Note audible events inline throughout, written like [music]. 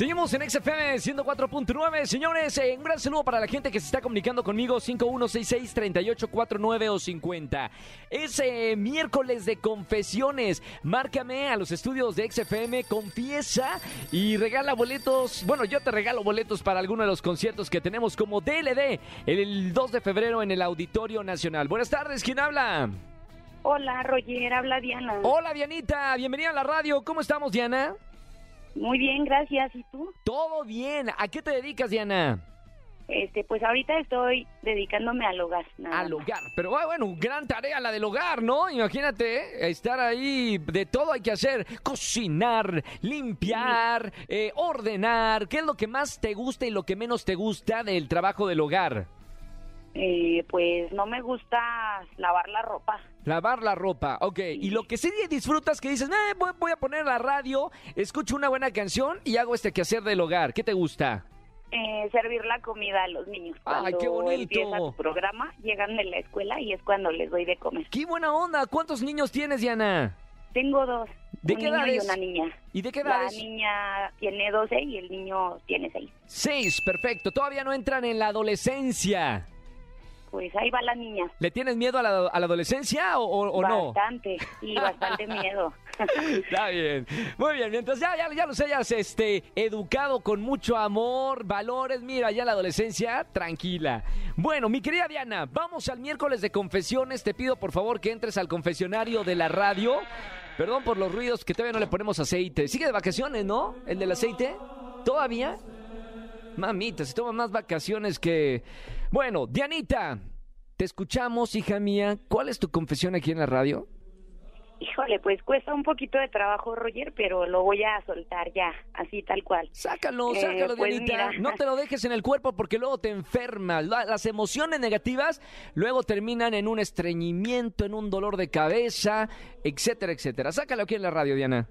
Seguimos en XFM 104.9. Señores, eh, un gran saludo para la gente que se está comunicando conmigo 5166-3849 o 50. Es eh, miércoles de confesiones. Márcame a los estudios de XFM, confiesa y regala boletos. Bueno, yo te regalo boletos para alguno de los conciertos que tenemos como DLD el 2 de febrero en el Auditorio Nacional. Buenas tardes, ¿quién habla? Hola, Roger, habla Diana. Hola, Dianita, bienvenida a la radio. ¿Cómo estamos, Diana? Muy bien, gracias. ¿Y tú? Todo bien. ¿A qué te dedicas, Diana? Este, pues ahorita estoy dedicándome al hogar. nada Al más. hogar. Pero ah, bueno, gran tarea la del hogar, ¿no? Imagínate, eh, estar ahí, de todo hay que hacer. Cocinar, limpiar, eh, ordenar. ¿Qué es lo que más te gusta y lo que menos te gusta del trabajo del hogar? Eh, pues no me gusta lavar la ropa. Lavar la ropa, ok. Y lo que sí disfrutas que dices, eh, voy, voy a poner la radio, escucho una buena canción y hago este quehacer del hogar. ¿Qué te gusta? Eh, servir la comida a los niños. Ay, Cuando qué bonito. empieza tu programa, llegan de la escuela y es cuando les doy de comer. ¡Qué buena onda! ¿Cuántos niños tienes, Diana? Tengo dos. ¿De un qué niño y una niña. ¿Y de qué La edades? niña tiene 12 y el niño tiene 6. Seis, perfecto. Todavía no entran en la adolescencia. Pues ahí va la niña. ¿Le tienes miedo a la, a la adolescencia o, o- o no? Bastante, y [laughs] bastante miedo. [laughs] Está bien. Muy bien. Mientras ya, ya, ya los hayas este, educado con mucho amor, valores, mira, ya la adolescencia, tranquila. Bueno, mi querida Diana, vamos al miércoles de confesiones. Te pido por favor que entres al confesionario de la radio. Perdón por los ruidos, que todavía no le ponemos aceite. Sigue de vacaciones, ¿no? ¿El del aceite? ¿Todavía? Mamita, se toma más vacaciones que... Bueno, Dianita, te escuchamos, hija mía. ¿Cuál es tu confesión aquí en la radio? Híjole, pues cuesta un poquito de trabajo, Roger, pero lo voy a soltar ya, así tal cual. Sácalo, Eh, sácalo, pues Dianita. mira. No te lo [laughs] dejes en el cuerpo porque luego te enfermas. La- Las emociones negativas luego terminan en un estreñimiento, en un dolor de cabeza, etcétera, etcétera. Sácalo aquí en la radio, Diana.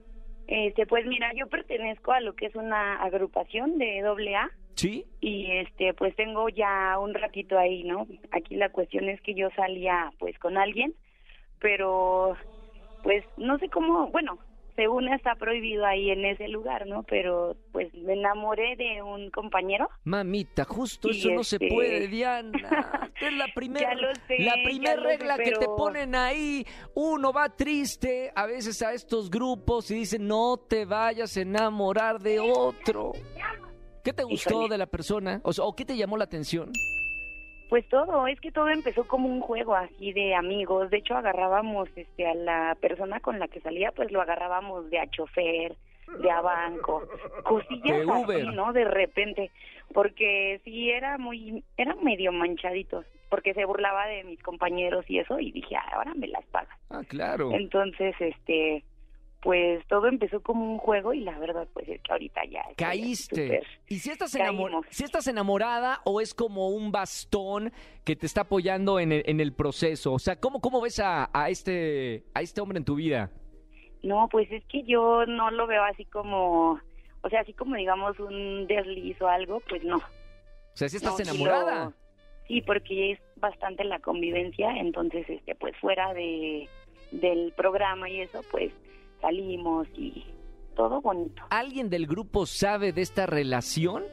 Este, pues mira, yo pertenezco a lo que es una agrupación de doble A ¿Sí? y este, pues tengo ya un ratito ahí, ¿no? Aquí la cuestión es que yo salía pues con alguien, pero pues no sé cómo, bueno, según está prohibido ahí en ese lugar, ¿no? Pero pues me enamoré de un compañero. Mamita, justo eso no se este- puede, [laughs] Diana. Es la primera la primera sé, regla que te ponen ahí. Uno va triste a veces a estos grupos y dicen, no te vayas a enamorar de otro. ¿Qué te gustó Híjole. de la persona? O, sea, ¿o qué te llamó la atención? Pues todo, es que todo empezó como un juego así de amigos. De hecho, agarrábamos este a la persona con la que salía, pues lo agarrábamos de a chofer, de a banco, [laughs] cosillas De Uber. así, ¿no? De repente, porque sí era muy eran medio manchaditos, porque se burlaba de mis compañeros y eso y dije, "Ah, ahora me las paga." Ah, claro. Entonces, este pues todo empezó como un juego y la verdad pues es que ahorita ya Caíste. ¿Y si estás, si enamorada o es como un bastón que te está apoyando en el, en el proceso? O sea, ¿cómo, cómo ves a, a este, a este hombre en tu vida? No, pues es que yo no lo veo así como, o sea, así como digamos un desliz o algo, pues no. O sea, si estás No, enamorada. Sí, porque es bastante la convivencia, entonces, este, pues fuera de del programa y eso, pues salimos y todo bonito. ¿Alguien del grupo sabe de esta relación?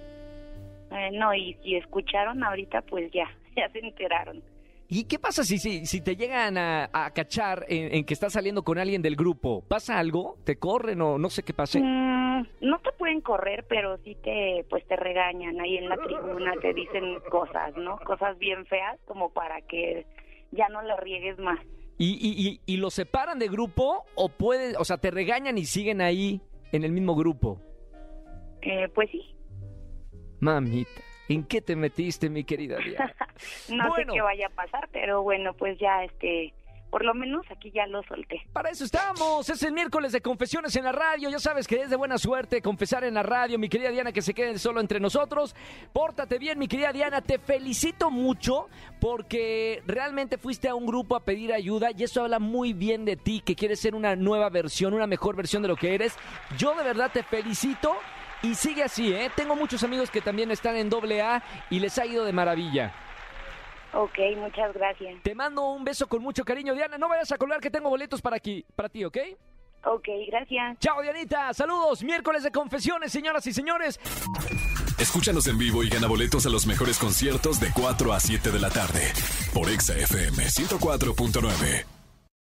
Eh, no, y si escucharon ahorita, pues ya, [laughs] ya se enteraron. ¿Y qué pasa si, si, si te llegan a, a cachar en, en que estás saliendo con alguien del grupo? ¿Pasa algo? ¿Te corren o no sé qué pase? Mm, no te pueden correr, pero sí te, pues te regañan ahí en la tribuna, te dicen cosas, ¿no? Cosas bien feas como para que ya no la riegues más. ¿Y, y, y, y lo separan de grupo o pueden, o sea, te regañan y siguen ahí en el mismo grupo? Eh, pues sí, Mamita, ¿en qué te metiste, mi querida Diana? [laughs] no Bueno. sé qué vaya a pasar, pero bueno, pues ya este, por lo menos aquí ya lo solté. Para eso estamos, es el miércoles de confesiones en la radio, ya sabes que es de buena suerte confesar en la radio, mi querida Diana, que se quede solo entre nosotros. Pórtate bien, mi querida Diana, te felicito mucho porque realmente fuiste a un grupo a pedir ayuda y eso habla muy bien de ti, que quieres ser una nueva versión, una mejor versión de lo que eres. Yo de verdad te felicito y sigue así, ¿eh? Tengo muchos amigos que también están en doble A y les ha ido de maravilla. Ok, muchas gracias. Te mando un beso con mucho cariño, Diana. No vayas a colgar que tengo boletos para aquí, para ti, ¿ok? Ok, gracias. Chao, Dianita. Saludos. Miércoles de confesiones, señoras y señores. Escúchanos en vivo y gana boletos a los mejores conciertos de 4 a 7 de la tarde por Exa FM 104.9.